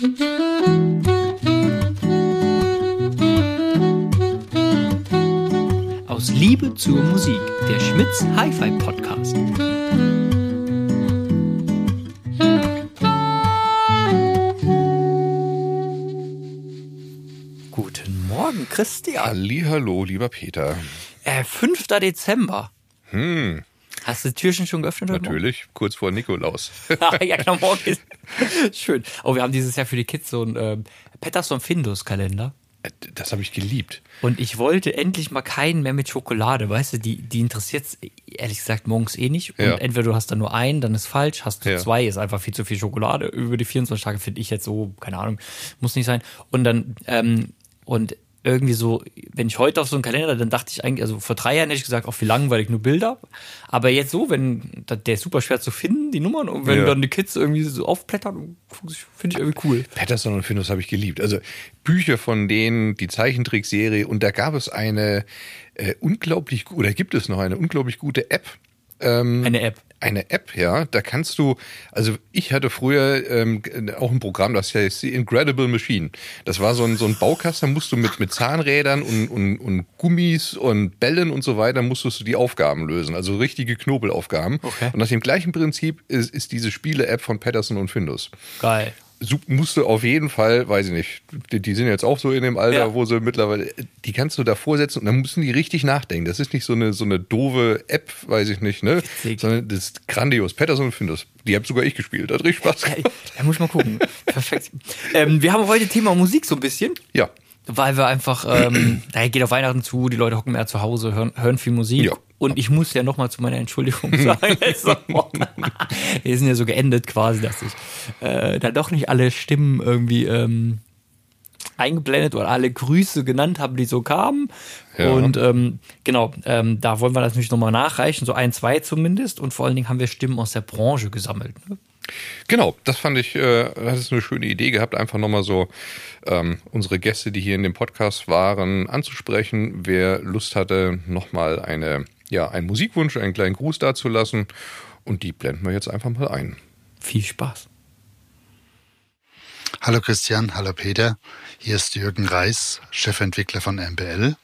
Aus Liebe zur Musik, der Schmitz Hi-Fi Podcast. Guten Morgen, Christian. Hallo, lieber Peter. Äh, 5. Dezember. Hm, Hast du die Türchen schon geöffnet? natürlich, kurz vor Nikolaus. ja, genau, morgen ist schön. Oh, wir haben dieses Jahr für die Kids so einen ähm, Patterson Findus Kalender. Das habe ich geliebt. Und ich wollte endlich mal keinen mehr mit Schokolade, weißt du, die, die interessiert ehrlich gesagt morgens eh nicht. Und Ja. entweder du hast da nur einen, dann ist falsch, hast du Ja. zwei, ist einfach viel zu viel Schokolade. Über die 24 Tage finde ich jetzt so, keine Ahnung, muss nicht sein. Und dann, ähm, und irgendwie so, wenn ich heute auf so einen Kalender, dann dachte ich eigentlich, also vor drei Jahren hätte ich gesagt, auch wie langweilig, nur Bilder. Aber jetzt so, wenn, der ist super schwer zu finden, die Nummern, und wenn Ja. dann die Kids irgendwie so aufblättern, finde ich irgendwie cool. Patterson und Findus habe ich geliebt. Also Bücher von denen, die Zeichentrickserie und da gab es eine äh, unglaublich oder gibt es noch eine unglaublich gute App. Ähm, Eine App. Eine App, ja. Da kannst du, also ich hatte früher ähm, auch ein Programm, das heißt die Incredible Machine. Das war so ein, so ein Baukasten, da musst du mit, mit Zahnrädern und, und, und Gummis und Bällen und so weiter, musstest du die Aufgaben lösen. Also richtige Knobelaufgaben. Okay. Und nach dem gleichen Prinzip ist, ist diese Spiele-App von Patterson und Findus. Geil. Sup- musst du auf jeden Fall, weiß ich nicht, die, die sind jetzt auch so in dem Alter, Ja. wo sie mittlerweile, die kannst du davor setzen und dann müssen die richtig nachdenken. Das ist nicht so eine, so eine doofe App, weiß ich nicht, ne? Witzig. Sondern das ist grandios. Patterson und Findus. Die habe sogar ich gespielt. Hat richtig Spaß Ja, gemacht. da muss ich mal gucken. Perfekt. Ähm, wir haben heute Thema Musik so ein bisschen, Ja. weil wir einfach, ähm, da geht auf Weihnachten zu, die Leute hocken mehr zu Hause, hören, hören viel Musik. Ja. Und ich muss ja nochmal zu meiner Entschuldigung sagen, wir sind ja so geendet quasi, dass ich äh, da doch nicht alle Stimmen irgendwie ähm, eingeblendet oder alle Grüße genannt habe, die so kamen. Ja. Und ähm, genau, ähm, da wollen wir das natürlich nochmal nachreichen, so ein, zwei zumindest. Und vor allen Dingen haben wir Stimmen aus der Branche gesammelt. Ne? Genau, das fand ich, äh, das ist eine schöne Idee gehabt, einfach nochmal so ähm, unsere Gäste, die hier in dem Podcast waren, anzusprechen. Wer Lust hatte, nochmal eine, ja, einen Musikwunsch, einen kleinen Gruß dazulassen. Und die blenden wir jetzt einfach mal ein. Viel Spaß. Hallo Christian, hallo Peter. Hier ist Jürgen Reis, Chefentwickler von MBL.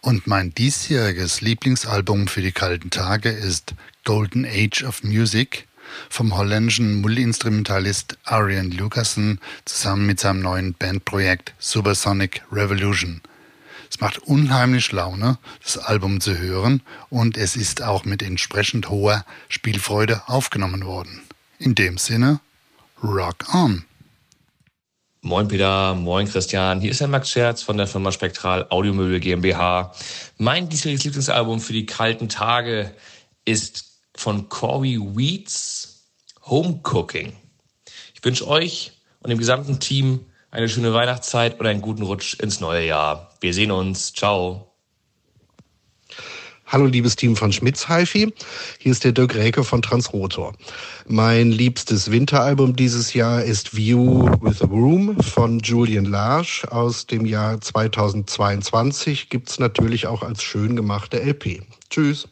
Und mein diesjähriges Lieblingsalbum für die kalten Tage ist Golden Age of Music vom holländischen Multiinstrumentalist Arian Lucassen zusammen mit seinem neuen Bandprojekt Supersonic Revolution. Es macht unheimlich Laune, das Album zu hören und es ist auch mit entsprechend hoher Spielfreude aufgenommen worden. In dem Sinne, rock on! Moin Peter, moin Christian. Hier ist der Max Scherz von der Firma Spektral Audiomöbel GmbH. Mein diesjähriges Lieblingsalbum für die kalten Tage ist von Corey Weeds Home Cooking. Ich wünsche euch und dem gesamten Team eine schöne Weihnachtszeit und einen guten Rutsch ins neue Jahr. Wir sehen uns. Ciao. Hallo liebes Team von Schmitz HiFi, hier ist der Dirk Räke von Transrotor. Mein liebstes Winteralbum dieses Jahr ist View with a Room von Julian Large aus dem Jahr 2022. Gibt's natürlich auch als schön gemachte LP. Tschüss.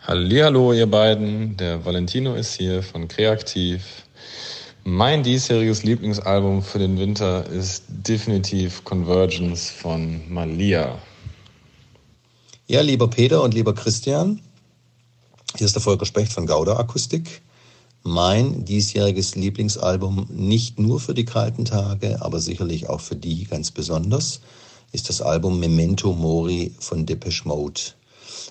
Hallihallo, ihr beiden. Der Valentino ist hier von Kreativ. Mein diesjähriges Lieblingsalbum für den Winter ist definitiv Convergence von Malia. Ja, lieber Peter und lieber Christian, hier ist der Volker Specht von Gauda Akustik. Mein diesjähriges Lieblingsalbum, nicht nur für die kalten Tage, aber sicherlich auch für die ganz besonders, ist das Album Memento Mori von Depeche Mode.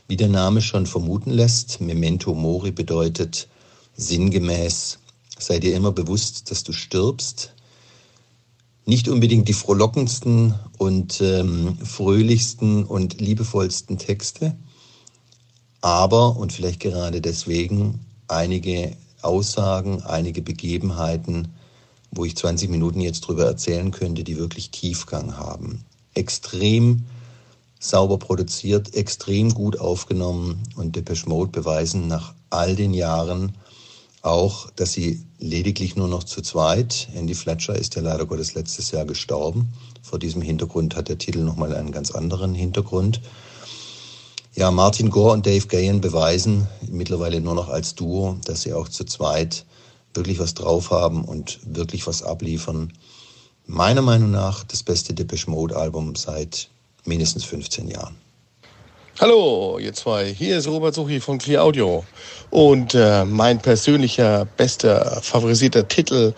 Wie der Name schon vermuten lässt, Memento Mori bedeutet sinngemäß, sei dir immer bewusst, dass du stirbst, nicht unbedingt die frohlockendsten und ähm, fröhlichsten und liebevollsten Texte, aber und vielleicht gerade deswegen einige Aussagen, einige Begebenheiten, wo ich 20 Minuten jetzt drüber erzählen könnte, die wirklich Tiefgang haben. Extrem sauber produziert, extrem gut aufgenommen und Depeche Mode beweisen nach all den Jahren auch, dass sie lediglich nur noch zu zweit, Andy Fletcher ist ja leider Gottes letztes Jahr gestorben. Vor diesem Hintergrund hat der Titel nochmal einen ganz anderen Hintergrund. Ja, Martin Gore und Dave Gahan beweisen mittlerweile nur noch als Duo, dass sie auch zu zweit wirklich was drauf haben und wirklich was abliefern. Meiner Meinung nach das beste Depeche Mode Album seit mindestens 15 Jahren. Hallo, ihr zwei. Hier ist Robert Suchi von Clear Audio. Und äh, mein persönlicher, bester, favorisierter Titel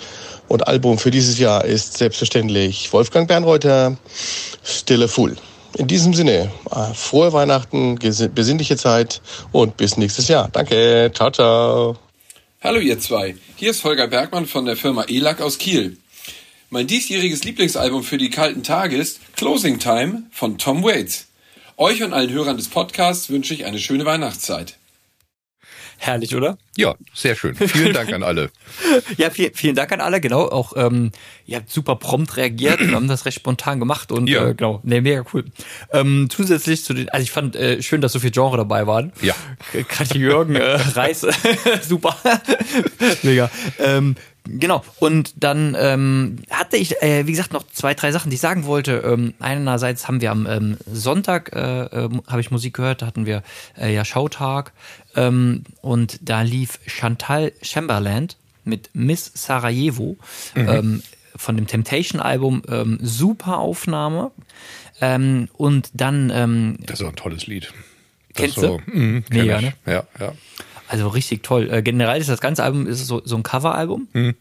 und Album für dieses Jahr ist selbstverständlich Wolfgang Bernreuther, Stille Full. In diesem Sinne, äh, frohe Weihnachten, besinnliche Zeit und bis nächstes Jahr. Danke, ciao, ciao. Hallo ihr zwei, hier ist Holger Bergmann von der Firma ELAC aus Kiel. Mein diesjähriges Lieblingsalbum für die kalten Tage ist Closing Time von Tom Waits. Euch und allen Hörern des Podcasts wünsche ich eine schöne Weihnachtszeit. Herrlich, oder? Ja, sehr schön. Vielen Dank an alle. ja, viel, vielen Dank an alle, genau. Auch ähm, ihr habt super prompt reagiert und haben das recht spontan gemacht und ja. äh, genau, ne, mega cool. Ähm, zusätzlich zu den, also ich fand äh, schön, dass so viel Genre dabei waren. Ja. Gerade Jürgen, äh, Reis, super. mega. Ähm, Genau. Und dann ähm, hatte ich, äh, wie gesagt, noch zwei, drei Sachen, die ich sagen wollte. Ähm, einerseits haben wir am ähm, Sonntag, äh, äh, habe ich Musik gehört, da hatten wir äh, ja Schautag. Ähm, und da lief Chantal Chamberlain mit Miss Sarajevo mhm. ähm, von dem Temptation-Album. Ähm, super Aufnahme. Ähm, und dann. Ähm, das ist auch ein tolles Lied. Das kennst so, du? Mh, Mega, ne? Ja, ja. Also richtig toll. Äh, generell ist das ganze Album ist so, so ein Coveralbum. Mhm.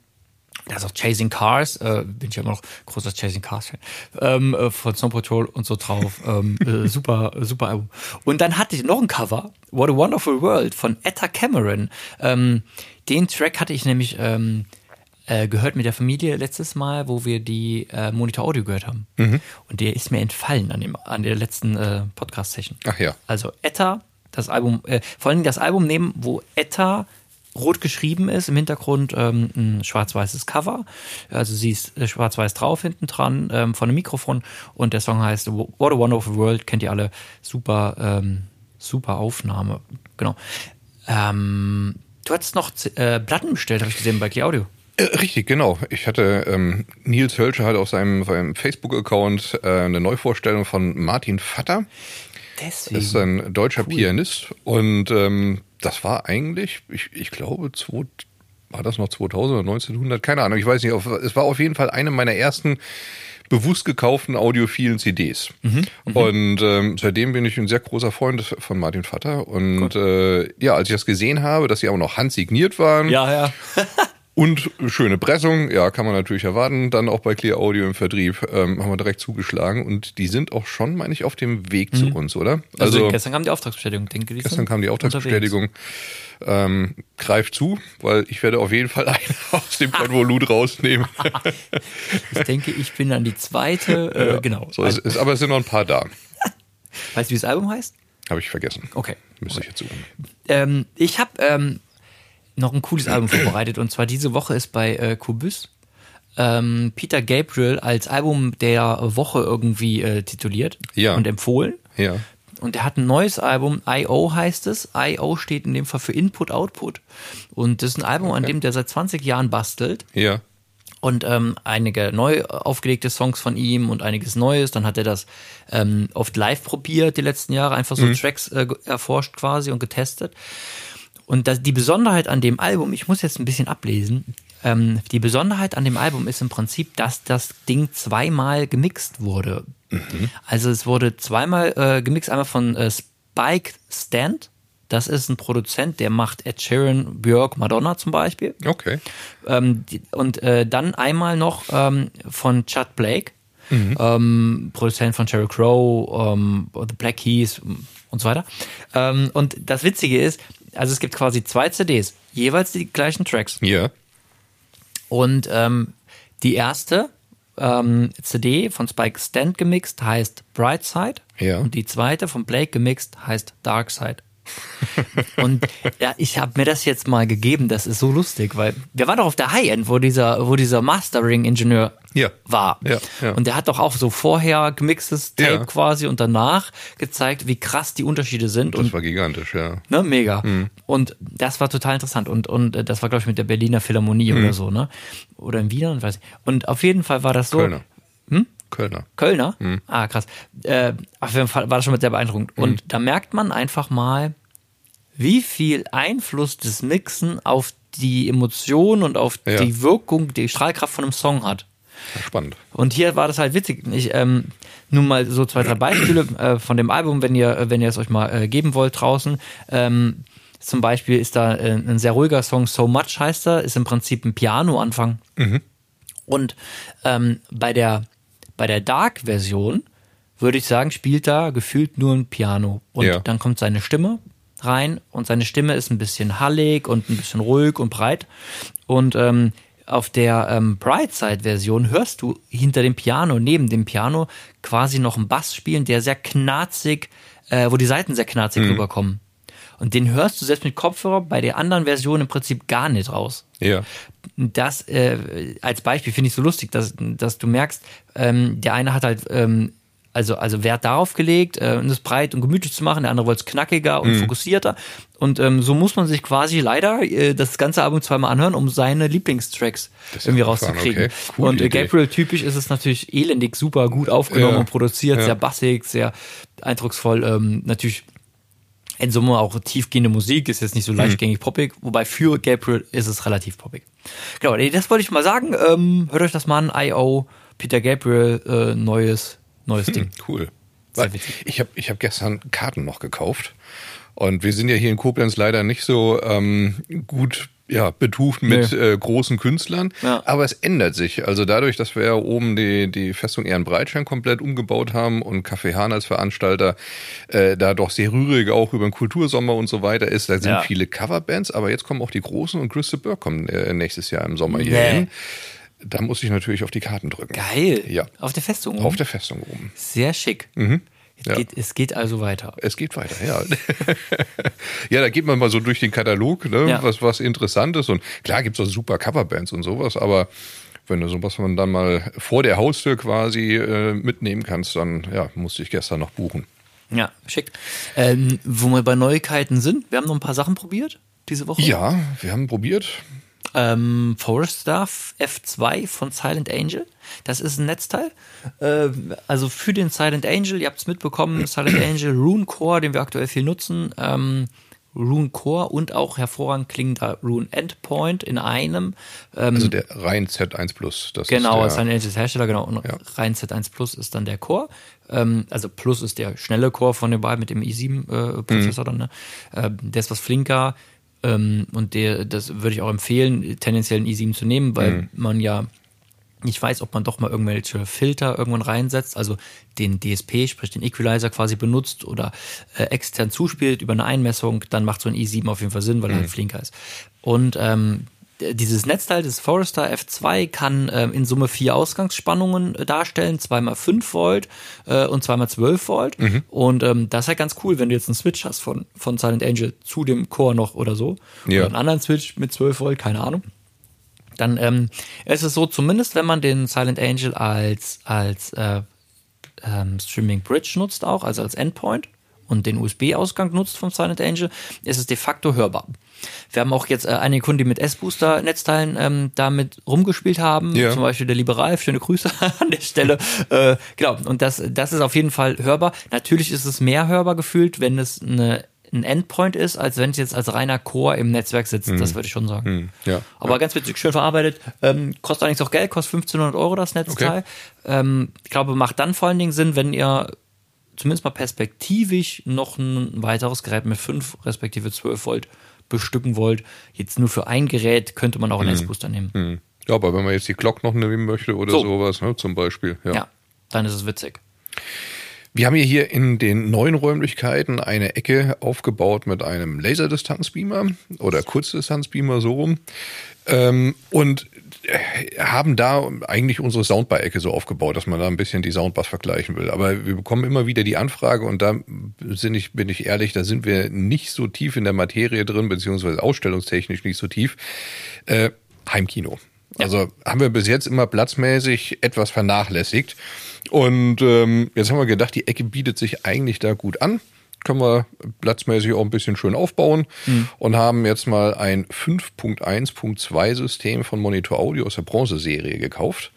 Da ist auch Chasing Cars, äh, bin ich ja immer noch großer Chasing Cars Fan, ähm, äh, von Snow Patrol und so drauf. ähm, äh, super, super Album. Und dann hatte ich noch ein Cover, What a Wonderful World von Etta Cameron. Ähm, den Track hatte ich nämlich ähm, äh, gehört mit der Familie letztes Mal, wo wir die äh, Monitor Audio gehört haben. Mhm. Und der ist mir entfallen an, dem, an der letzten äh, Podcast-Session. Ach ja. Also Etta das Album, äh, vor allem das Album nehmen, wo Etta rot geschrieben ist, im Hintergrund ähm, ein schwarz-weißes Cover. Also sie ist äh, schwarz-weiß drauf hinten dran ähm, von einem Mikrofon und der Song heißt What a Wonderful World, kennt ihr alle. Super, ähm, super Aufnahme. Genau. Ähm, du hattest noch äh, Platten bestellt, habe ich gesehen bei Key Audio. Äh, richtig, genau. Ich hatte ähm, Nils Hölscher halt auf seinem, seinem Facebook-Account äh, eine Neuvorstellung von Martin Vatter. Deswegen. Ist ein deutscher cool. Pianist und ähm, das war eigentlich, ich, ich glaube, zwei, war das noch 2000 oder 1900? Keine Ahnung, ich weiß nicht. Auf, es war auf jeden Fall eine meiner ersten bewusst gekauften audiophilen CDs. Mhm, mhm, und ähm, seitdem bin ich ein sehr großer Freund von Martin Vatter. Und äh, ja, als ich das gesehen habe, dass sie auch noch handsigniert waren. Ja, ja. Und schöne Pressung, ja, kann man natürlich erwarten. Dann auch bei Clear Audio im Vertrieb ähm, haben wir direkt zugeschlagen und die sind auch schon, meine ich, auf dem Weg mhm. zu uns, oder? Also, also, gestern kam die Auftragsbestätigung, denke ich. Gestern kam die Auftragsbestätigung. Ähm, greift zu, weil ich werde auf jeden Fall einen aus dem Konvolut rausnehmen. ich denke, ich bin dann die zweite, äh, ja, genau. So, es ist, aber es sind noch ein paar da. Weißt du, wie das Album heißt? Habe ich vergessen. Okay. Müsste okay. ich jetzt suchen. Ähm, ich habe ähm, noch ein cooles Album vorbereitet. Und zwar diese Woche ist bei äh, Kubus ähm, Peter Gabriel als Album der Woche irgendwie äh, tituliert ja. und empfohlen. Ja. Und er hat ein neues Album, I.O. heißt es. I.O. steht in dem Fall für Input Output. Und das ist ein Album, okay. an dem der seit 20 Jahren bastelt. Ja. Und ähm, einige neu aufgelegte Songs von ihm und einiges Neues. Dann hat er das ähm, oft live probiert die letzten Jahre, einfach so mhm. Tracks äh, erforscht quasi und getestet. Und das, die Besonderheit an dem Album, ich muss jetzt ein bisschen ablesen, ähm, die Besonderheit an dem Album ist im Prinzip, dass das Ding zweimal gemixt wurde. Mhm. Also es wurde zweimal äh, gemixt, einmal von äh, Spike Stand. Das ist ein Produzent, der macht Ed Sheeran, Björk, Madonna zum Beispiel. Okay. Ähm, die, und äh, dann einmal noch ähm, von Chad Blake, mhm. ähm, Produzent von Sheryl Crow, ähm, The Black Keys und so weiter. Ähm, und das Witzige ist, also es gibt quasi zwei CDs, jeweils die gleichen Tracks. Ja. Und ähm, die erste ähm, CD von Spike Stand gemixt heißt Brightside. Ja. Und die zweite von Blake gemixt heißt Darkside. Und ja, ich habe mir das jetzt mal gegeben, das ist so lustig, weil wir waren doch auf der High-End, wo dieser, wo dieser Mastering-Ingenieur ja. war. Ja, ja. Und der hat doch auch so vorher gemixtes Tape ja. quasi und danach gezeigt, wie krass die Unterschiede sind. Das und, war gigantisch, ja. Ne, mega. Mhm. Und das war total interessant. Und, und das war, glaube ich, mit der Berliner Philharmonie mhm. oder so, ne? Oder in Wiener, weiß ich. Und auf jeden Fall war das so. Kölner. Hm? Kölner. Kölner? Mhm. Ah, krass. Äh, auf jeden Fall war das schon mit sehr beeindruckend. Und mhm. da merkt man einfach mal, wie viel Einfluss das Mixen auf die Emotion und auf Ja. die Wirkung, die Strahlkraft von einem Song hat. Spannend. Und hier war das halt witzig. Ich, ähm, nun mal so zwei, drei Beispiele äh, von dem Album, wenn ihr, wenn ihr es euch mal äh, geben wollt draußen. Ähm, zum Beispiel ist da äh, ein sehr ruhiger Song, So Much heißt er, ist im Prinzip ein Piano-Anfang. Und ähm, bei der, bei der Dark-Version würde ich sagen, spielt da gefühlt nur ein Piano. Und Ja. dann kommt seine Stimme rein und seine Stimme ist ein bisschen hallig und ein bisschen ruhig und breit. Und ähm, auf der ähm, Brightside-Version hörst du hinter dem Piano, neben dem Piano, quasi noch einen Bass spielen, der sehr knarzig, äh, wo die Seiten sehr knarzig rüberkommen. Und den hörst du selbst mit Kopfhörer bei der anderen Version im Prinzip gar nicht raus Ja. das äh, als Beispiel finde ich so lustig, dass, dass du merkst, ähm, der eine hat halt ähm, also, also Wert darauf gelegt, äh, das breit und gemütlich zu machen, der andere wollte es knackiger und fokussierter. Und ähm, so muss man sich quasi leider äh, das ganze Album zweimal anhören, um seine Lieblingstracks irgendwie rauszukriegen. okay. Und äh. Gabriel typisch ist es natürlich elendig, super gut aufgenommen Ja. und produziert, Ja. sehr bassig, sehr eindrucksvoll. Ähm, natürlich in Summe auch tiefgehende Musik, ist jetzt nicht so Mhm. leichtgängig poppig, wobei für Gabriel ist es relativ poppig. Genau, das wollte ich mal sagen. Ähm, hört euch das mal an, I.O. Peter Gabriel, äh, neues, neues Ding. Cool. Ich habe ich hab gestern Karten noch gekauft. Und wir sind ja hier in Koblenz leider nicht so ähm, gut ja, betucht mit Nee. äh, großen Künstlern. Ja. Aber es ändert sich. Also dadurch, dass wir ja oben die, die Festung Ehrenbreitstein komplett umgebaut haben und Café Hahn als Veranstalter äh, da doch sehr rührig auch über den Kultursommer und so weiter ist, da sind Ja. viele Coverbands, aber jetzt kommen auch die großen und Christa Burke kommen äh, nächstes Jahr im Sommer hier Nee. hin. Da muss ich natürlich auf die Karten drücken. Geil. Ja. Auf der Festung. Auf der Festung oben. Sehr schick. Es, Ja. geht, es geht also weiter. Es geht weiter, ja. ja, da geht man mal so durch den Katalog, ne, Ja. was, was interessant ist. Und klar gibt's auch super Coverbands und sowas, aber wenn du sowas man dann mal vor der Haustür quasi äh, mitnehmen kannst, dann ja, musste ich gestern noch buchen. Ja, schick. Ähm, wo wir bei Neuigkeiten sind, wir haben noch ein paar Sachen probiert diese Woche. Ja, wir haben probiert. Ähm, Forest Staff F2 von Silent Angel. Das ist ein Netzteil. Ähm, also für den Silent Angel, ihr habt es mitbekommen, Silent Angel Rune Core, den wir aktuell viel nutzen. Ähm, Rune Core und auch hervorragend klingender Rune Endpoint in einem. Ähm, Also der rein Z1 Plus. Das Genau, ist Silent der, Angel ist Hersteller, genau. Und Ja. rein Z1 Plus ist dann der Core. Ähm, also Plus ist der schnelle Core von den beiden mit dem i7-Prozessor dann. Ne? Ähm, der ist was flinker. Ähm, und der, das würde ich auch empfehlen, tendenziell einen i7 zu nehmen, weil man ja nicht weiß, ob man doch mal irgendwelche Filter irgendwann reinsetzt, also den DSP, sprich den Equalizer quasi benutzt oder äh, extern zuspielt über eine Einmessung, dann macht so ein i7 auf jeden Fall Sinn, weil er halt flinker ist. Und ähm, dieses Netzteil des Forester F2 kann ähm, in Summe vier Ausgangsspannungen äh, darstellen, zweimal 5 Volt äh, und zweimal 12 Volt. Und ähm, das ist halt ganz cool, wenn du jetzt einen Switch hast von, von Silent Angel zu dem Core noch oder so. Ja. Oder einen anderen Switch mit 12 Volt, keine Ahnung dann ähm, ist es so, zumindest wenn man den Silent Angel als, als äh, ähm, Streaming Bridge nutzt auch, also als Endpoint und den USB-Ausgang nutzt vom Silent Angel, ist es de facto hörbar. Wir haben auch jetzt äh, einige Kunden, die mit S-Booster-Netzteilen ähm, damit rumgespielt haben, Ja. zum Beispiel der Liberal, schöne Grüße an der Stelle. äh, genau, und das, das ist auf jeden Fall hörbar. Natürlich ist es mehr hörbar gefühlt, wenn es eine ein Endpoint ist, als wenn es jetzt als reiner Core im Netzwerk sitzt. Das würde ich schon sagen. Hm, ja. Aber ganz witzig, schön verarbeitet. Ähm, kostet allerdings auch Geld, kostet 1500 Euro das Netzteil. Ähm, ich glaube, macht dann vor allen Dingen Sinn, wenn ihr zumindest mal perspektivisch noch ein weiteres Gerät mit 5 respektive 12 Volt bestücken wollt. Jetzt nur für ein Gerät könnte man auch einen S-Booster nehmen. Hm. Ja, aber wenn man jetzt die Glock noch nehmen möchte oder So. sowas, ne, zum Beispiel. Ja. Ja, dann ist es witzig. Wir haben hier, hier in den neuen Räumlichkeiten eine Ecke aufgebaut mit einem Laserdistanzbeamer oder Kurzdistanzbeamer so rum. Ähm, und haben da eigentlich unsere Soundbar-Ecke so aufgebaut, dass man da ein bisschen die Soundbars vergleichen will. Aber wir bekommen immer wieder die Anfrage und da sind ich, bin ich ehrlich, da sind wir nicht so tief in der Materie drin, beziehungsweise ausstellungstechnisch nicht so tief. Äh, Heimkino. Also haben wir bis jetzt immer platzmäßig etwas vernachlässigt. Und ähm, jetzt haben wir gedacht, die Ecke bietet sich eigentlich da gut an. Können wir platzmäßig auch ein bisschen schön aufbauen und haben jetzt mal ein 5.1.2 System von Monitor Audio aus der Bronze-Serie gekauft,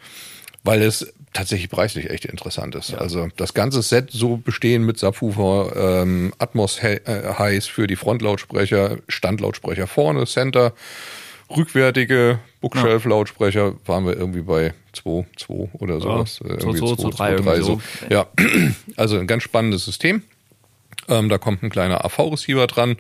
weil es tatsächlich preislich echt interessant ist. Also das ganze Set so bestehen mit Subwoofer, ähm, Atmos äh, Highs für die Frontlautsprecher, Standlautsprecher vorne, Center rückwärtige Bookshelf-Lautsprecher waren wir irgendwie bei 2, 2 oder sowas. Ja, Äh, 2, irgendwie 2, 2, 3, 3, irgendwie so. so. Ja, also ein ganz spannendes System. Ähm, da kommt ein kleiner AV-Receiver dran.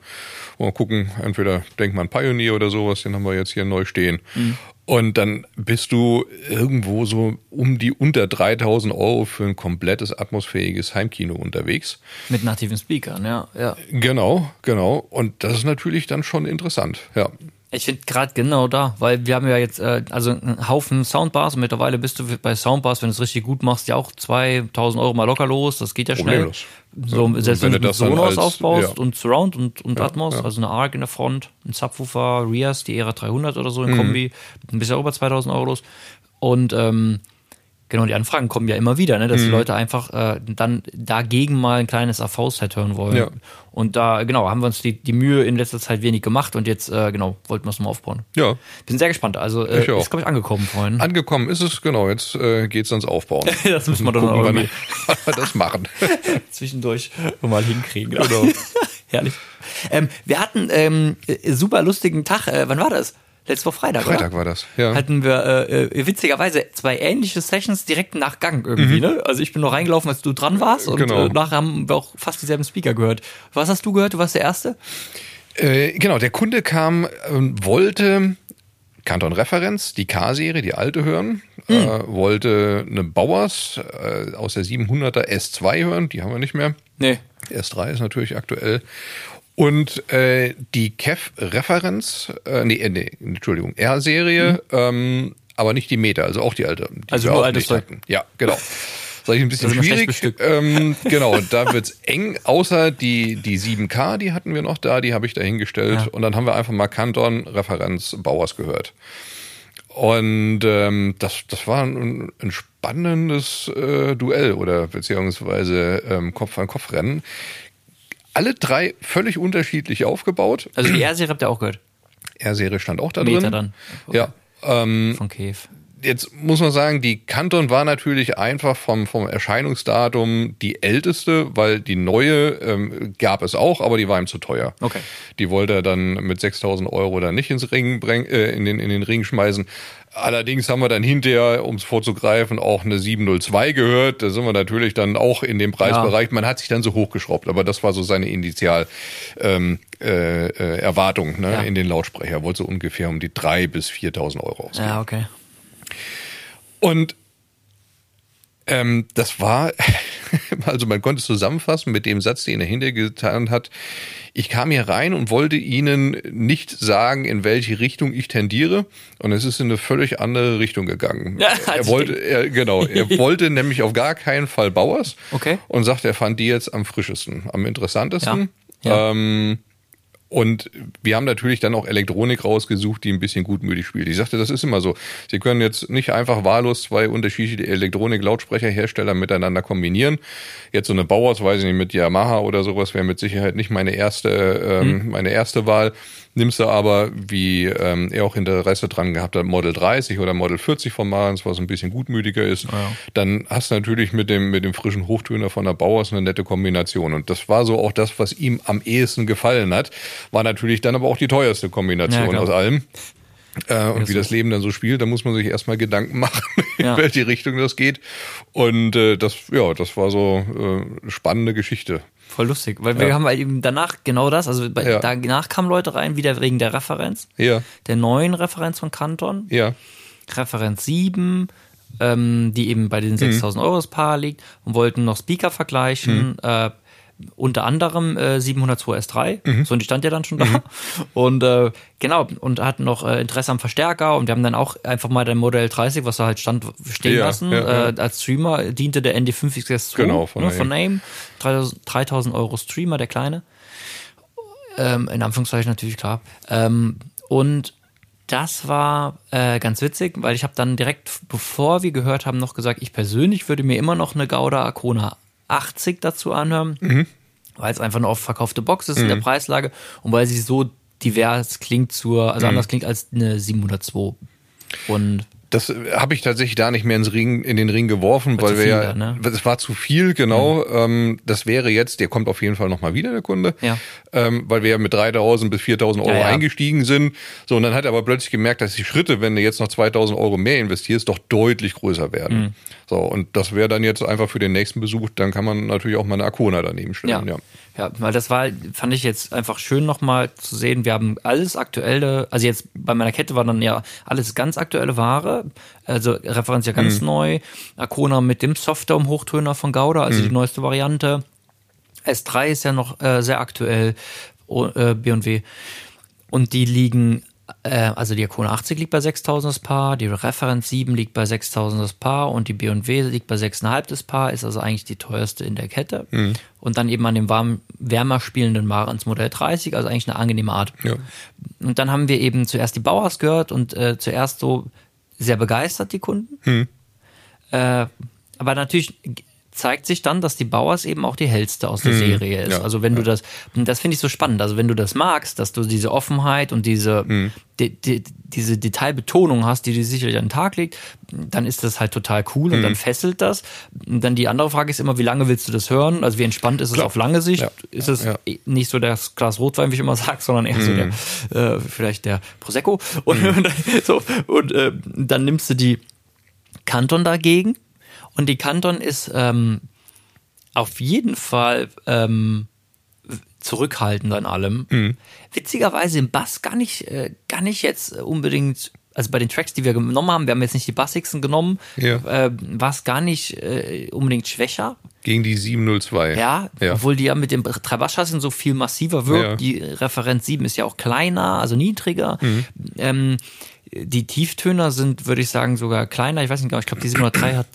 Und mal gucken, entweder denkt man Pioneer oder sowas, den haben wir jetzt hier neu stehen. Mhm. Und dann bist du irgendwo so um die unter 3000 Euro für ein komplettes atmosphäriges Heimkino unterwegs. Mit nativen Speakern, ja. ja. Genau, genau. Und das ist natürlich dann schon interessant. Ja. Ich finde gerade genau da, weil wir haben ja jetzt äh, also einen Haufen Soundbars und mittlerweile bist du bei Soundbars, wenn du es richtig gut machst, ja auch 2000 Euro mal locker los. Das geht ja schnell. So, Ja, selbst wenn wenn, du das Sonos als- aufbaust ja. und Surround und, und Ja, Atmos, also eine ARC in der Front, ein Subwoofer, Rias, die Era 300 oder so in Mhm. Kombi, ein bisschen über 2000 Euro los. Und ähm, genau, die Anfragen kommen ja immer wieder, ne, dass die Mhm. Leute einfach äh, dann dagegen mal ein kleines AV-Set hören wollen. Ja. Und da, genau, haben wir uns die, die Mühe in letzter Zeit wenig gemacht und jetzt, äh, genau, wollten wir es mal aufbauen. Ja. Bin sehr gespannt. Also, äh, Ich ist, glaube ich, angekommen vorhin. Angekommen ist es, genau. Jetzt äh, geht's ans Aufbauen. Das müssen wir dann auch irgendwie das machen. zwischendurch mal hinkriegen. Genau. Herrlich. Ähm, wir hatten ähm, äh, super lustigen Tag. Äh, wann war das? Letzte Woche Freitag, Freitag oder? war das, ja. Hatten wir äh, äh, witzigerweise zwei ähnliche Sessions direkt nach Gang irgendwie, ne? Also ich bin noch reingelaufen, als du dran warst und Mhm. Genau. äh, nachher haben wir auch fast dieselben Speaker gehört. Was hast du gehört? Du warst der Erste? Äh, genau, der Kunde kam, ähm, wollte Kanton Referenz, die K-Serie, die alte hören, Hm. äh, wollte eine Bauers äh, aus der 700er S2 hören, die haben wir nicht mehr. Nee. S3 ist natürlich aktuell. Und äh, die Kev-Referenz, äh, nee, äh, nee, Entschuldigung, R-Serie, ähm, aber nicht die Meta, also auch die alte. Die. Also nur Zeug. hatten. Ja, genau. Sag ich ein bisschen schlecht schwierig. Ähm, genau, da wird's eng, außer die, die 7K, die hatten wir noch da, die habe ich da hingestellt. Ja. Und dann haben wir einfach mal Kanton Referenz Bauers gehört. Und ähm, das, das war ein, ein spannendes äh, Duell oder beziehungsweise ähm, Kopf-an-Kopf-Rennen. Alle drei völlig unterschiedlich aufgebaut. Also die R-Serie habt ihr auch gehört. R-Serie stand auch da Meter drin. dann. Ja. Ähm, Von Kev. jetzt muss man sagen, die Kanton war natürlich einfach vom, vom Erscheinungsdatum die älteste, weil die neue ähm, gab es auch, aber die war ihm zu teuer. Okay. Die wollte er dann mit 6000 Euro dann nicht ins Ring bring, äh, in, den, in den Ring schmeißen. Allerdings haben wir dann hinterher, um es vorzugreifen, auch eine 702 gehört. Da sind wir natürlich dann auch in dem Preisbereich. Man hat sich dann so hochgeschraubt, aber das war so seine Initial ähm, äh, äh, Erwartung ne, Ja. in den Lautsprecher. Er wollte so ungefähr um die 3.000 bis 4.000 Euro ausgeben. Ja, okay. Und ähm, das war, also man konnte es zusammenfassen mit dem Satz, den er hintergetan hat. Ich kam hier rein und wollte Ihnen nicht sagen, in welche Richtung ich tendiere. Und es ist in eine völlig andere Richtung gegangen. Ja, er ich wollte, er, genau, er wollte nämlich auf gar keinen Fall Bauers. Okay. Und sagt, er fand die jetzt am frischesten, am interessantesten. Ja, ja. Ähm, und wir haben natürlich dann auch Elektronik rausgesucht, die ein bisschen gutmütig spielt. Ich sagte, das ist immer so. Sie können jetzt nicht einfach wahllos zwei unterschiedliche Elektronik-Lautsprecherhersteller miteinander kombinieren. Jetzt so eine Bauers, weiß ich nicht, mit Yamaha oder sowas wäre mit Sicherheit nicht meine erste, ähm, meine erste Wahl. Nimmst du aber, wie ähm, er auch Interesse dran gehabt hat, Model 30 oder Model 40 von Marens, was ein bisschen gutmütiger ist, dann hast du natürlich mit dem, mit dem frischen Hochtöner von der Bauers eine nette Kombination. Und das war so auch das, was ihm am ehesten gefallen hat. War natürlich dann aber auch die teuerste Kombination Ja, aus allem. Äh, und wie das Leben dann so spielt, da muss man sich erstmal Gedanken machen, in Ja. welche Richtung das geht. Und äh, das, ja, das war so äh, eine spannende Geschichte. Voll lustig, weil wir Ja. haben halt eben danach genau das, also bei, Ja. danach kamen Leute rein, wieder wegen der Referenz, Ja, der neuen Referenz von Kanton, ja, Referenz 7, ähm, die eben bei den Mhm. 6000 Euro das Paar liegt und wollten noch Speaker vergleichen, Mhm. äh, unter anderem äh, 702 S3, so und die stand ja dann schon da und äh, genau und hatten noch äh, Interesse am Verstärker und wir haben dann auch einfach mal dein Modell 30, was da halt stand, stehen Ja, lassen. ja, ja. Äh, als Streamer diente der ND5 XS2 Genau, von ne, Name. von 3000, 3000 Euro Streamer, der kleine ähm, in Anführungszeichen natürlich klar. Ähm, und das war äh, ganz witzig, weil ich habe dann direkt, bevor wir gehört haben, noch gesagt, ich persönlich würde mir immer noch eine Gauda Arcona 80 dazu anhören, weil es einfach eine oft verkaufte Box ist in der Preislage und weil sie so divers klingt zur, also anders klingt als eine 702. Und Das habe ich tatsächlich da nicht mehr ins Ring, in den Ring geworfen, weil zu wir viel ja, ne? es war zu viel, genau. Ähm, das wäre jetzt, der kommt auf jeden Fall nochmal wieder, der Kunde, Ja. ähm, weil wir ja mit 3.000 bis 4.000 Euro Ja, ja. eingestiegen sind. So, und dann hat er aber plötzlich gemerkt, dass die Schritte, wenn du jetzt noch 2.000 Euro mehr investierst, doch deutlich größer werden. Mhm. So, und das wäre dann jetzt einfach für den nächsten Besuch, dann kann man natürlich auch mal eine Arcona daneben stellen. Ja. Ja, weil das war, fand ich jetzt einfach schön nochmal zu sehen. Wir haben alles aktuelle, also jetzt bei meiner Kette war dann ja alles ganz aktuelle Ware. Also Referenz ja ganz neu. Arcona mit dem Softdome-Hochtöner von Gauda, also die neueste Variante. S3 ist ja noch äh, sehr aktuell, äh, B&W. Und die liegen, also die Arcona 80 liegt bei 6.000 das Paar, die Referenz 7 liegt bei 6.000 das Paar und die B&W liegt bei 6.500 das Paar, ist also eigentlich die teuerste in der Kette. Und dann eben an dem warm, wärmer spielenden Marens Modell 30, also eigentlich eine angenehme Art. Ja. Und dann haben wir eben zuerst die Bauers gehört und äh, zuerst so sehr begeistert, die Kunden. Äh, aber natürlich zeigt sich dann, dass die Bauers eben auch die hellste aus der Serie ist. ja, also wenn du das, das finde ich so spannend, also wenn du das magst, dass du diese Offenheit und diese, die, die, diese Detailbetonung hast, die dir sicherlich an den Tag legt, dann ist das halt total cool und dann fesselt das. Und dann die andere Frage ist immer, wie lange willst du das hören? Also wie entspannt ist es auf lange Sicht? Ja, Ist es ja. eh nicht so das Glas Rotwein, wie ich immer sage, sondern eher so der, äh, vielleicht der Prosecco. Und, und, so, und äh, dann nimmst du die Kanton dagegen. Und die Kanton ist ähm, auf jeden Fall ähm, zurückhaltend an allem. Mhm. Witzigerweise im Bass gar nicht, äh, gar nicht jetzt unbedingt, also bei den Tracks, die wir genommen haben, wir haben jetzt nicht die bassigsten genommen, Ja. äh, war es gar nicht äh, unbedingt schwächer. Gegen die 702. Ja, ja. obwohl die ja mit dem drei Basschassen so viel massiver wirkt. Ja. Die Referenz 7 ist ja auch kleiner, also niedriger. Mhm. Ähm, die Tieftöner sind, würde ich sagen, sogar kleiner. Ich weiß nicht genau, ich glaube, die 703 hat,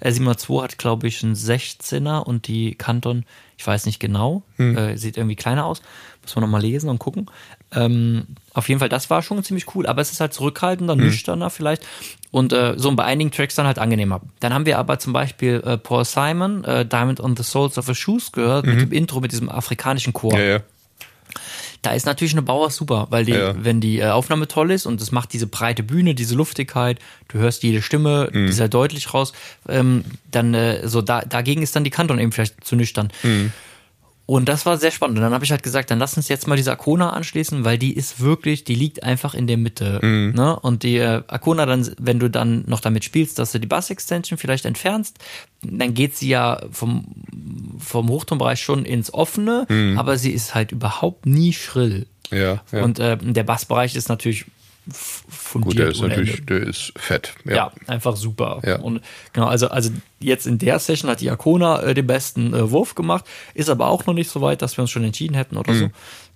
äh, 702 hat, glaube ich, einen 16er und die Kanton, ich weiß nicht genau, Mhm. äh, sieht irgendwie kleiner aus. Muss man nochmal lesen und gucken. Ähm, auf jeden Fall, das war schon ziemlich cool, aber es ist halt zurückhaltender, Mhm. nüchterner vielleicht und äh, so bei einigen Tracks dann halt angenehmer. Dann haben wir aber zum Beispiel äh, Paul Simon, äh, Diamond on the Soles of a Shoes gehört, mit dem Intro, mit diesem afrikanischen Chor. Mhm. ja, ja. Da ist natürlich eine Bauer super, weil die, Ja. wenn die äh, Aufnahme toll ist und es macht diese breite Bühne, diese Luftigkeit, du hörst jede Stimme Mhm. sehr deutlich raus, ähm, dann äh, so da, dagegen ist dann die Kanton eben vielleicht zu nüchtern. Mhm. Und das war sehr spannend. Und dann habe ich halt gesagt, dann lass uns jetzt mal diese Arcona anschließen, weil die ist wirklich, die liegt einfach in der Mitte. Mhm. Ne? Und die äh, Arcona dann, wenn du dann noch damit spielst, dass du die Bass-Extension vielleicht entfernst, dann geht sie ja vom, vom Hochtonbereich schon ins Offene, aber sie ist halt überhaupt nie schrill. Mhm. Ja, ja. Und äh, der Bassbereich ist natürlich fundiert. Gut, der ist natürlich, der ist fett. Ja. Ja. einfach super. Ja. Und genau, also, also jetzt in der Session hat die Arcona äh, den besten äh, Wurf gemacht, ist aber auch noch nicht so weit, dass wir uns schon entschieden hätten oder Mhm.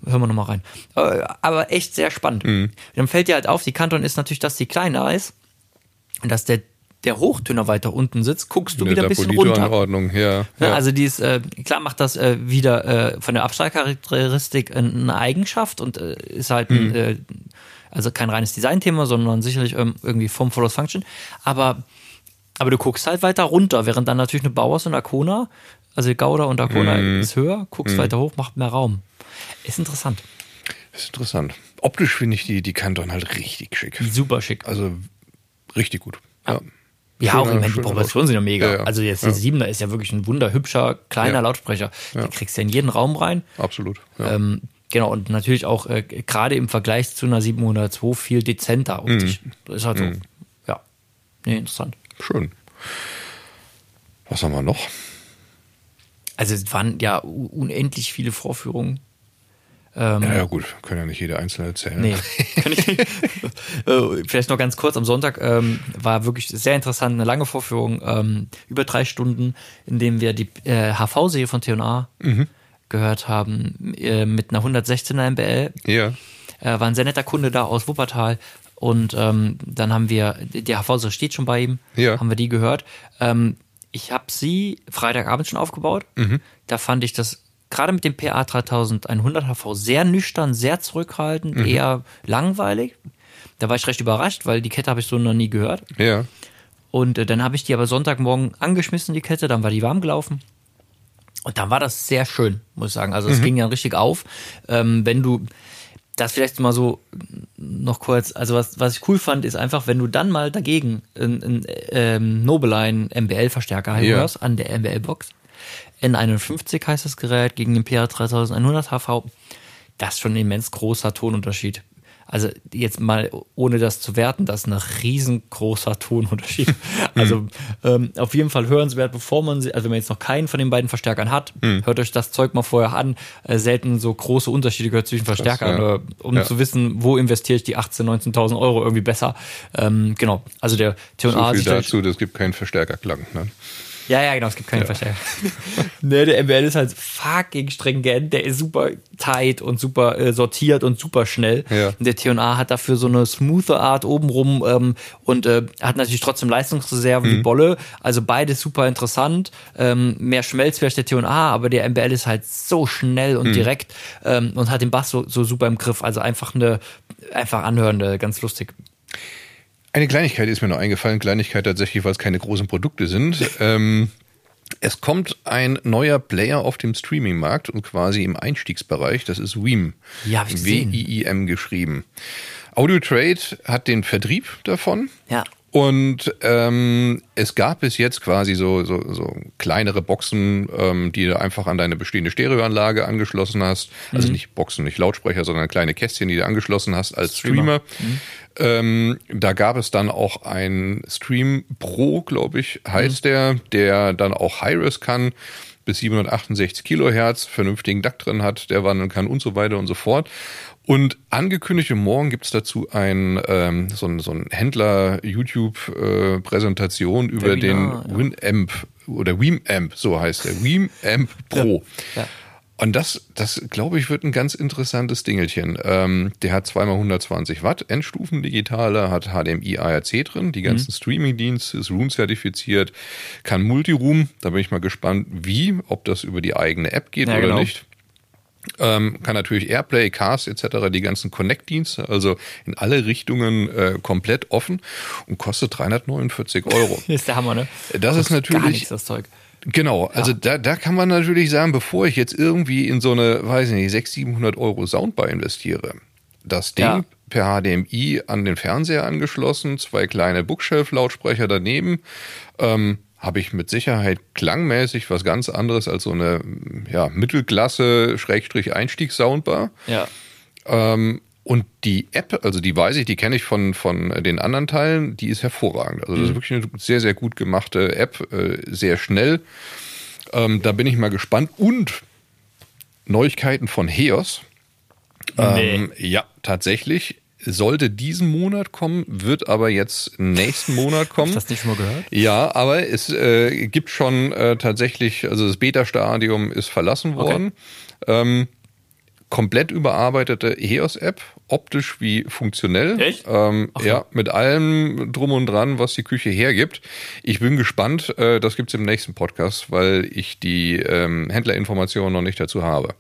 so. Hören wir nochmal rein. Äh, aber echt sehr spannend. Mhm. Dann fällt dir halt auf, die Kanton ist natürlich, dass die kleiner ist und dass der, der Hochtöner weiter unten sitzt, guckst du Eine wieder ein bisschen runter. Anordnung, ja. Ja, ja. Also die ist, äh, klar macht das äh, wieder äh, von der Abstrahlcharakteristik eine Eigenschaft und äh, ist halt ein, äh, also kein reines Designthema, sondern sicherlich ähm, irgendwie Form follows Function. Aber, aber du guckst halt weiter runter, während dann natürlich eine Bauers und Arcona, also Gouda und Arcona Mhm. ist höher, guckst weiter hoch, macht mehr Raum. Ist interessant. ist interessant. Optisch finde ich die, die Kanton halt richtig schick. Super schick. Also richtig gut. Ja. Ja, auch Schöner- ich meine, die Proportionen sind ja mega. Ja, ja. Also jetzt Ja. der Siebener ist ja wirklich ein wunderhübscher, kleiner Ja. Lautsprecher. Den kriegst du in jeden Raum rein. Absolut. Ja. Ähm, genau, und natürlich auch äh, gerade im Vergleich zu einer 702 viel dezenter. Das ist halt so, ja, nee, interessant. Schön. Was haben wir noch? Also es waren ja unendlich viele Vorführungen. Ähm, Ja, ja, gut, können ja nicht jede einzelne erzählen. Nee, kann ich nicht. Äh, Vielleicht noch ganz kurz, am Sonntag ähm, war wirklich sehr interessant, eine lange Vorführung, ähm, über drei Stunden, in dem wir die äh, HV-Serie von T&A gehört haben, äh, mit einer 116er MBL. Ja. Äh, war ein sehr netter Kunde da aus Wuppertal. Und ähm, dann haben wir, die HV-Serie steht schon bei ihm, Ja. haben wir die gehört. Ähm, ich habe sie Freitagabend schon aufgebaut. Da fand ich das gerade mit dem PA 3100 HV sehr nüchtern, sehr zurückhaltend, eher langweilig. Da war ich recht überrascht, weil die Kette habe ich so noch nie gehört. Ja. Und äh, dann habe ich die aber Sonntagmorgen angeschmissen, die Kette, dann war die warm gelaufen. Und dann war das sehr schön, muss ich sagen. Also es ging ja richtig auf. Ähm, wenn du, das vielleicht mal so noch kurz, also was, was ich cool fand, ist einfach, wenn du dann mal dagegen einen ähm, Nobeline MBL-Verstärker Ja. hörst an der MBL-Box. N51 heißt das Gerät gegen den PA 3100 HV. Das ist schon ein immens großer Tonunterschied. Also jetzt mal, ohne das zu werten, das ist ein riesengroßer Tonunterschied. Also ähm, auf jeden Fall hörenswert, bevor man, sie- also wenn man jetzt noch keinen von den beiden Verstärkern hat, hört euch das Zeug mal vorher an. Äh, selten so große Unterschiede gehört zwischen Verstärkern, ja. um Ja. zu wissen, wo investiere ich die 18.000, 19.000 Euro irgendwie besser. Ähm, genau, also der So T&A viel sicherlich- dazu, das gibt keinen Verstärkerklang. Ne? Ja, ja, genau, es gibt keinen Verstärker. ne, der MBL ist halt fucking stringent, der ist super tight und super äh, sortiert und super schnell. Ja. Und der T&A hat dafür so eine smoothe Art obenrum ähm, und äh, hat natürlich trotzdem Leistungsreserven Mhm. wie Bolle. Also beides super interessant. Ähm, mehr Schmelz vielleicht der T&A, aber der MBL ist halt so schnell Mhm. und direkt ähm, und hat den Bass so, so super im Griff. Also einfach eine, einfach anhören, äh, ganz lustig. Eine Kleinigkeit ist mir noch eingefallen, Kleinigkeit tatsächlich, weil es keine großen Produkte sind. Ähm, es kommt ein neuer Player auf dem Streaming-Markt und quasi im Einstiegsbereich, das ist Weem. Ja. W-I-I-M geschrieben. Audio Trade hat den Vertrieb davon. Ja. Und ähm, es gab bis jetzt quasi so, so, so kleinere Boxen, ähm, die du einfach an deine bestehende Stereoanlage angeschlossen hast. Also Mhm. nicht Boxen, nicht Lautsprecher, sondern kleine Kästchen, die du angeschlossen hast als Streamer. Streamer. Ähm, da gab es dann auch ein Stream Pro, glaube ich, heißt der, der dann auch Hi-Res kann, bis 768 Kilohertz, vernünftigen DAC drin hat, der wandeln kann und so weiter und so fort. Und angekündigt, morgen gibt's dazu ein, ähm, so ein, so ein Händler-YouTube-Präsentation über Webinar, den Winamp oder Weamamp, so heißt der, Weamamp Pro. Ja. Und das, das glaube ich, wird ein ganz interessantes Dingelchen. Ähm, der hat zweimal 120 Watt, Endstufen digitale, hat HDMI ARC drin, die ganzen Mhm. Streaming-Dienste, ist Room-zertifiziert, kann Multiroom, da bin ich mal gespannt, wie, ob das über die eigene App geht Ja, oder genau. nicht. Ähm, kann natürlich Airplay, Cast etc., die ganzen Connect-Dienste, also in alle Richtungen äh, komplett offen und kostet 349 Euro. Ist der Hammer, ne? Das ist Kostet Gar natürlich- nichts, das Zeug. Genau, also da, da kann man natürlich sagen, bevor ich jetzt irgendwie in so eine, weiß ich nicht, 600, 700 Euro Soundbar investiere, das Ding Ja. per HDMI an den Fernseher angeschlossen, zwei kleine Bookshelf-Lautsprecher daneben, ähm, habe ich mit Sicherheit klangmäßig was ganz anderes als so eine ja, Mittelklasse Schrägstrich Einstiegs-Soundbar. Ja. Ähm, und die App, also die weiß ich, die kenne ich von, von den anderen Teilen, die ist hervorragend. Also das ist wirklich eine sehr, sehr gut gemachte App, äh, sehr schnell. Ähm, da bin ich mal gespannt. Und Neuigkeiten von Heos. Ähm, ja, tatsächlich. Sollte diesen Monat kommen, wird aber jetzt nächsten Monat kommen. Hast du das nicht schon mal gehört? Ja, aber es äh, gibt schon äh, tatsächlich, also das Beta-Stadium ist verlassen worden. Ähm, komplett überarbeitete HEOS-App, optisch wie funktionell. Echt? Ähm, Ach ja, mit allem drum und dran, was die Küche hergibt. Ich bin gespannt, äh, das gibt's im nächsten Podcast, weil ich die ähm, Händlerinformationen noch nicht dazu habe.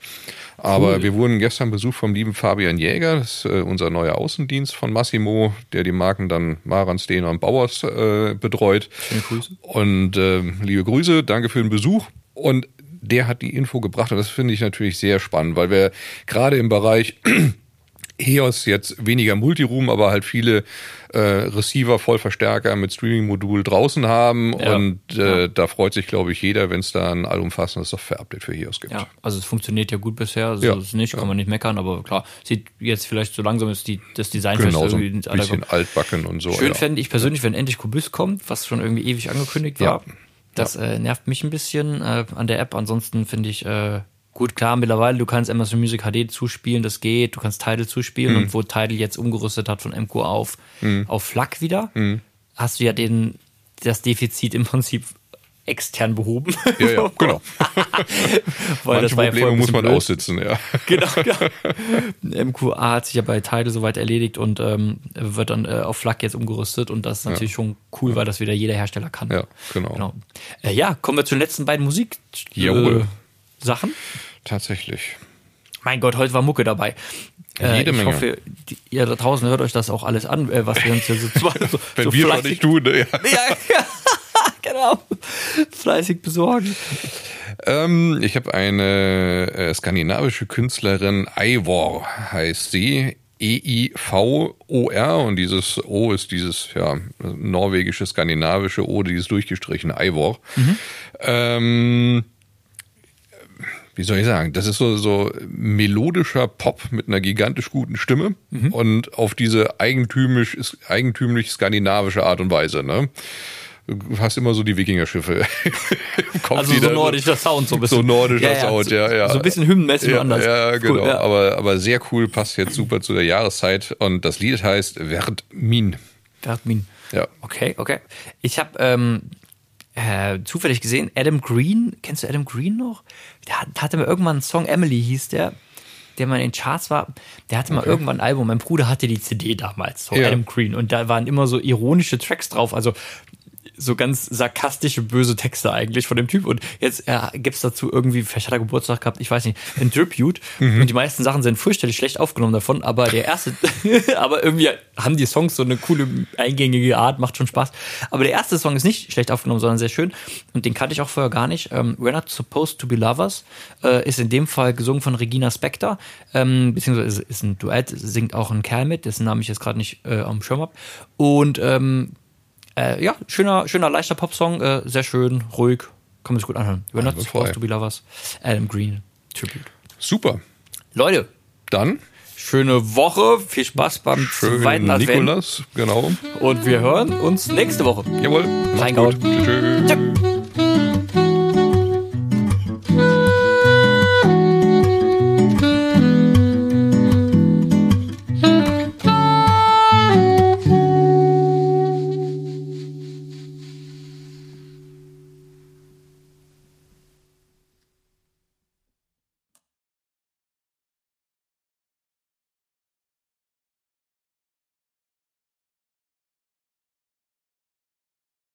Aber wir wurden gestern besucht vom lieben Fabian Jäger, das ist äh, unser neuer Außendienst von Massimo, der die Marken dann Maran, Stehner und Bauers äh, betreut. Schöne Grüße. Und ähm, liebe Grüße, danke für den Besuch. Und der hat die Info gebracht und das finde ich natürlich sehr spannend, weil wir gerade im Bereich EOS jetzt weniger Multiroom, aber halt viele äh, Receiver, Vollverstärker mit Streaming-Modul draußen haben Ja. und äh, da freut sich, glaube ich, jeder, wenn es da ein allumfassendes Software-Update für EOS gibt. Ja, also es funktioniert ja gut bisher, also Ja, ist nicht, kann man nicht meckern, aber klar, sieht jetzt vielleicht so langsam ist die, das Design Genau, vielleicht so ein bisschen altbacken und so. Schön ja. fände ich persönlich, wenn endlich Kubus kommt, was schon irgendwie ewig angekündigt war. Ja. Das äh, nervt mich ein bisschen äh, an der App. Ansonsten finde ich äh, gut klar mittlerweile, du kannst Amazon Music HD zuspielen, das geht. Du kannst Tidal zuspielen Mhm. und wo Tidal jetzt umgerüstet hat von MQ auf auf FLAC wieder, hast du ja den das Defizit im Prinzip extern behoben. Ja, ja, genau. Weil Manche das war ja Probleme ein muss man blöd. aussitzen, ja. Genau, genau. MQA hat sich ja bei Tidal soweit erledigt und ähm, wird dann äh, auf FLAC jetzt umgerüstet und das ist natürlich schon cool, weil das wieder jeder Hersteller kann. Ja, genau. genau. Äh, ja, kommen wir zu den letzten beiden Musik Jawohl. äh. Tatsächlich. Mein Gott, heute war Mucke dabei. Äh, Jede ich Menge. hoffe, die, ihr da draußen hört euch das auch alles an, äh, was wir uns hier so, so, Wenn so wir fleißig, nicht tun, ne? ja. ja, ja, fleißig besorgen. Ähm, ich habe eine äh, skandinavische Künstlerin, Eivor heißt sie. E-I-V-O-R und dieses O ist dieses ja, norwegische, skandinavische O, dieses durchgestrichene Eivor. Ähm, wie soll ich sagen, das ist so, so melodischer Pop mit einer gigantisch guten Stimme und auf diese eigentümlich, eigentümlich skandinavische Art und Weise. Ne? Du hast immer so die Wikingerschiffe. Also so nordischer Sound, so ein bisschen. So nordischer Ja, Sound, so- ja, ja. so ein bisschen hymnenmäßig ja, anders. Ja, Cool, genau. ja. Aber, aber sehr cool, passt jetzt super zu der Jahreszeit. Und das Lied heißt Werd Min. Bergmin. Ja. Okay, okay. Ich habe ähm, äh, zufällig gesehen, Adam Green, kennst du Adam Green noch? Der hat, hatte mal irgendwann einen Song, Emily hieß der, der mal in den Charts war. Der hatte mal irgendwann ein Album. Mein Bruder hatte die CD damals, so Ja. Adam Green. Und da waren immer so ironische Tracks drauf. Also so ganz sarkastische, böse Texte eigentlich von dem Typ. Und jetzt äh, gibt's dazu irgendwie, vielleicht hat er Geburtstag gehabt, ich weiß nicht, ein Tribute. Und die meisten Sachen sind fürchterlich schlecht aufgenommen davon, aber der erste, aber irgendwie haben die Songs so eine coole, eingängige Art, macht schon Spaß. Aber der erste Song ist nicht schlecht aufgenommen, sondern sehr schön. Und den kannte ich auch vorher gar nicht. Ähm, We're Not Supposed to Be Lovers äh, ist in dem Fall gesungen von Regina Spektor, ähm, beziehungsweise ist, ist ein Duett, singt auch ein Kerl mit, dessen Namen ich jetzt gerade nicht äh, am Schirm hab. Und ähm, äh, ja, schöner, schöner, leichter Popsong, äh, sehr schön, ruhig, kann man sich gut anhören. We're not supposed to be lovers. Adam Green, Tribute. Super. Leute, Dann schöne Woche, viel Spaß beim schönen zweiten Advent Nikolas, genau. und wir hören uns nächste Woche. Jawohl. Tschüss. Tschüss.